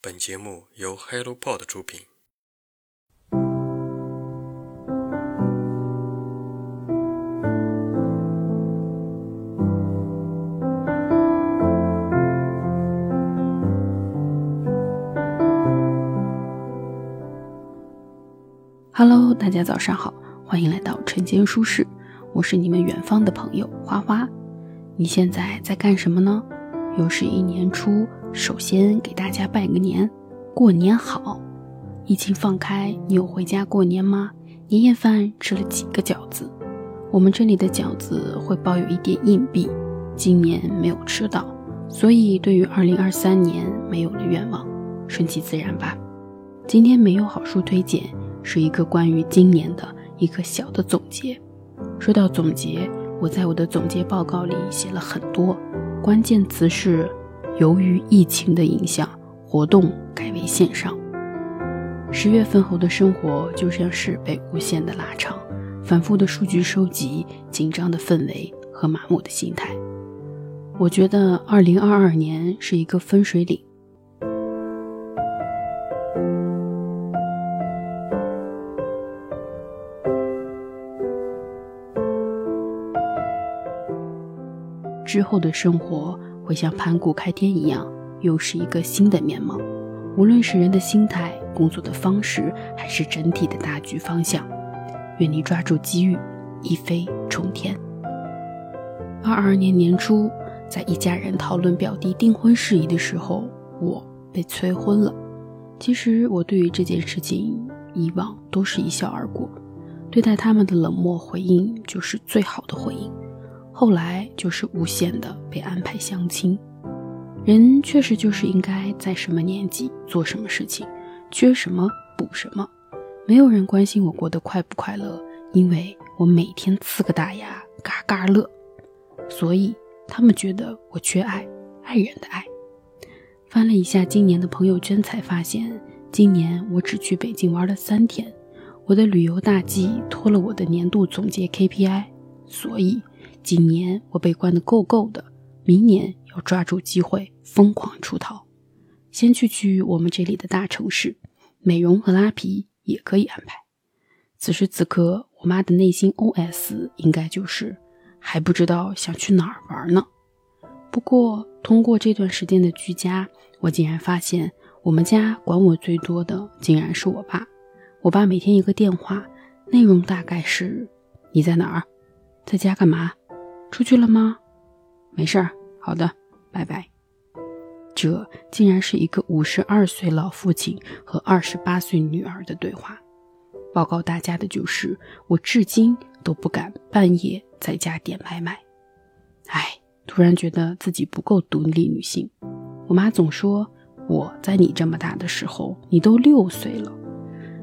本节目由 HelloPod 出品。Hello，大家早上好，欢迎来到晨间书室，我是你们远方的朋友花花。你现在在干什么呢？又是一年初，首先给大家拜个年，过年好！疫情放开，你有回家过年吗？年夜饭吃了几个饺子？我们这里的饺子会包有一点硬币，今年没有吃到，所以对于二零二三年没有了愿望，顺其自然吧。今天没有好书推荐，是一个关于今年的一个小的总结。说到总结。我在我的总结报告里写了很多，关键词是由于疫情的影响，活动改为线上。十月份后的生活就像是被无限的拉长，反复的数据收集，紧张的氛围和麻木的心态。我觉得二零二二年是一个分水岭。之后的生活会像盘古开天一样，又是一个新的面貌。无论是人的心态、工作的方式，还是整体的大局方向，愿你抓住机遇，一飞冲天。二二年年初，在一家人讨论表弟订婚事宜的时候，我被催婚了。其实我对于这件事情，以往都是一笑而过，对待他们的冷漠回应就是最好的回应。后来就是无限的被安排相亲，人确实就是应该在什么年纪做什么事情，缺什么补什么。没有人关心我过得快不快乐，因为我每天呲个大牙，嘎嘎乐。所以他们觉得我缺爱，爱人的爱。翻了一下今年的朋友圈，才发现今年我只去北京玩了三天，我的旅游大计拖了我的年度总结 KPI，所以。今年我被关的够够的，明年要抓住机会疯狂出逃。先去去我们这里的大城市，美容和拉皮也可以安排。此时此刻，我妈的内心 OS 应该就是还不知道想去哪儿玩呢。不过通过这段时间的居家，我竟然发现我们家管我最多的竟然是我爸。我爸每天一个电话，内容大概是：你在哪儿？在家干嘛？出去了吗？没事儿，好的，拜拜。这竟然是一个五十二岁老父亲和二十八岁女儿的对话。报告大家的就是，我至今都不敢半夜在家点外卖。哎，突然觉得自己不够独立女性。我妈总说我在你这么大的时候，你都六岁了。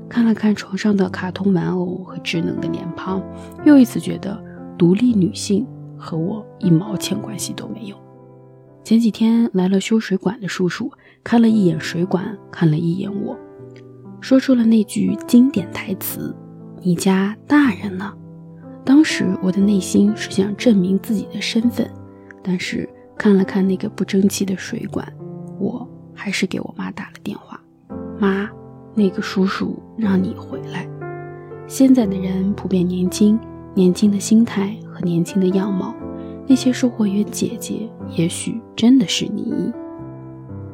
看了看床上的卡通玩偶和稚嫩的脸庞，又一次觉得独立女性。和我一毛钱关系都没有。前几天来了修水管的叔叔，看了一眼水管，看了一眼我，说出了那句经典台词：“你家大人呢？”当时我的内心是想证明自己的身份，但是看了看那个不争气的水管，我还是给我妈打了电话：“妈，那个叔叔让你回来。”现在的人普遍年轻，年轻的心态。和年轻的样貌，那些售货员姐姐也许真的是你。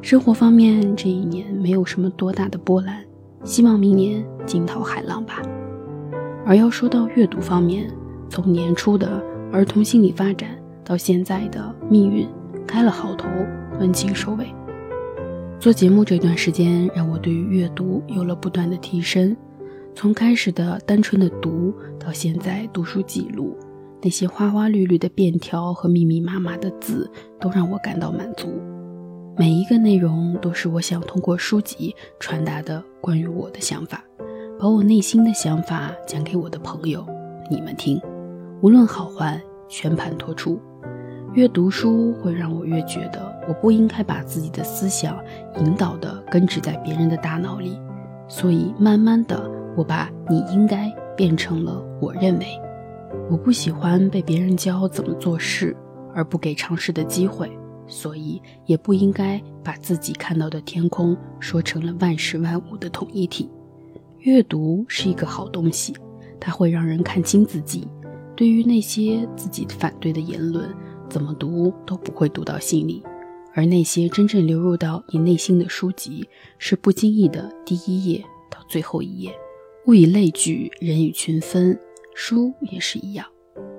生活方面，这一年没有什么多大的波澜，希望明年惊涛骇浪吧。而要说到阅读方面，从年初的儿童心理发展到现在的命运开了好头，温情收尾。做节目这段时间，让我对于阅读有了不断的提升，从开始的单纯的读，到现在读书记录。那些花花绿绿的便条和密密麻麻的字，都让我感到满足。每一个内容都是我想通过书籍传达的关于我的想法，把我内心的想法讲给我的朋友，你们听。无论好坏，全盘托出。越读书会让我越觉得，我不应该把自己的思想引导的根植在别人的大脑里。所以慢慢的，我把你应该变成了我认为。我不喜欢被别人教怎么做事，而不给尝试的机会，所以也不应该把自己看到的天空说成了万事万物的统一体。阅读是一个好东西，它会让人看清自己。对于那些自己反对的言论，怎么读都不会读到心里。而那些真正流入到你内心的书籍，是不经意的第一页到最后一页。物以类聚，人以群分，书也是一样。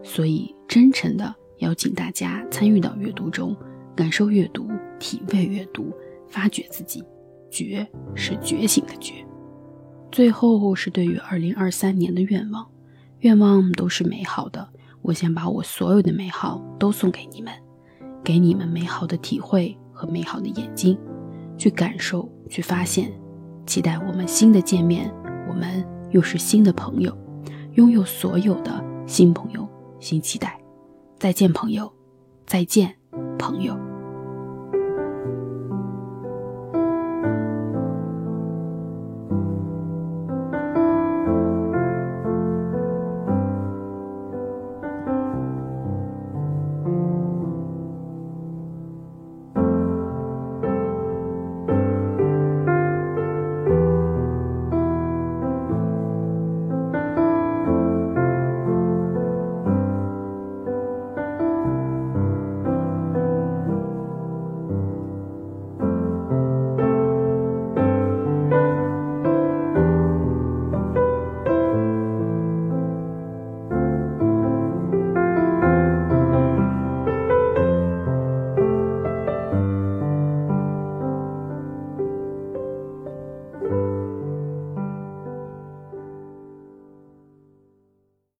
所以，真诚的邀请大家参与到阅读中，感受阅读，体味阅读，发掘自己。觉是觉醒的觉。最后是对于二零二三年的愿望，愿望都是美好的。我想把我所有的美好都送给你们，给你们美好的体会和美好的眼睛，去感受，去发现。期待我们新的见面，我们又是新的朋友，拥有所有的新朋友。新期待，再见，朋友，再见，朋友。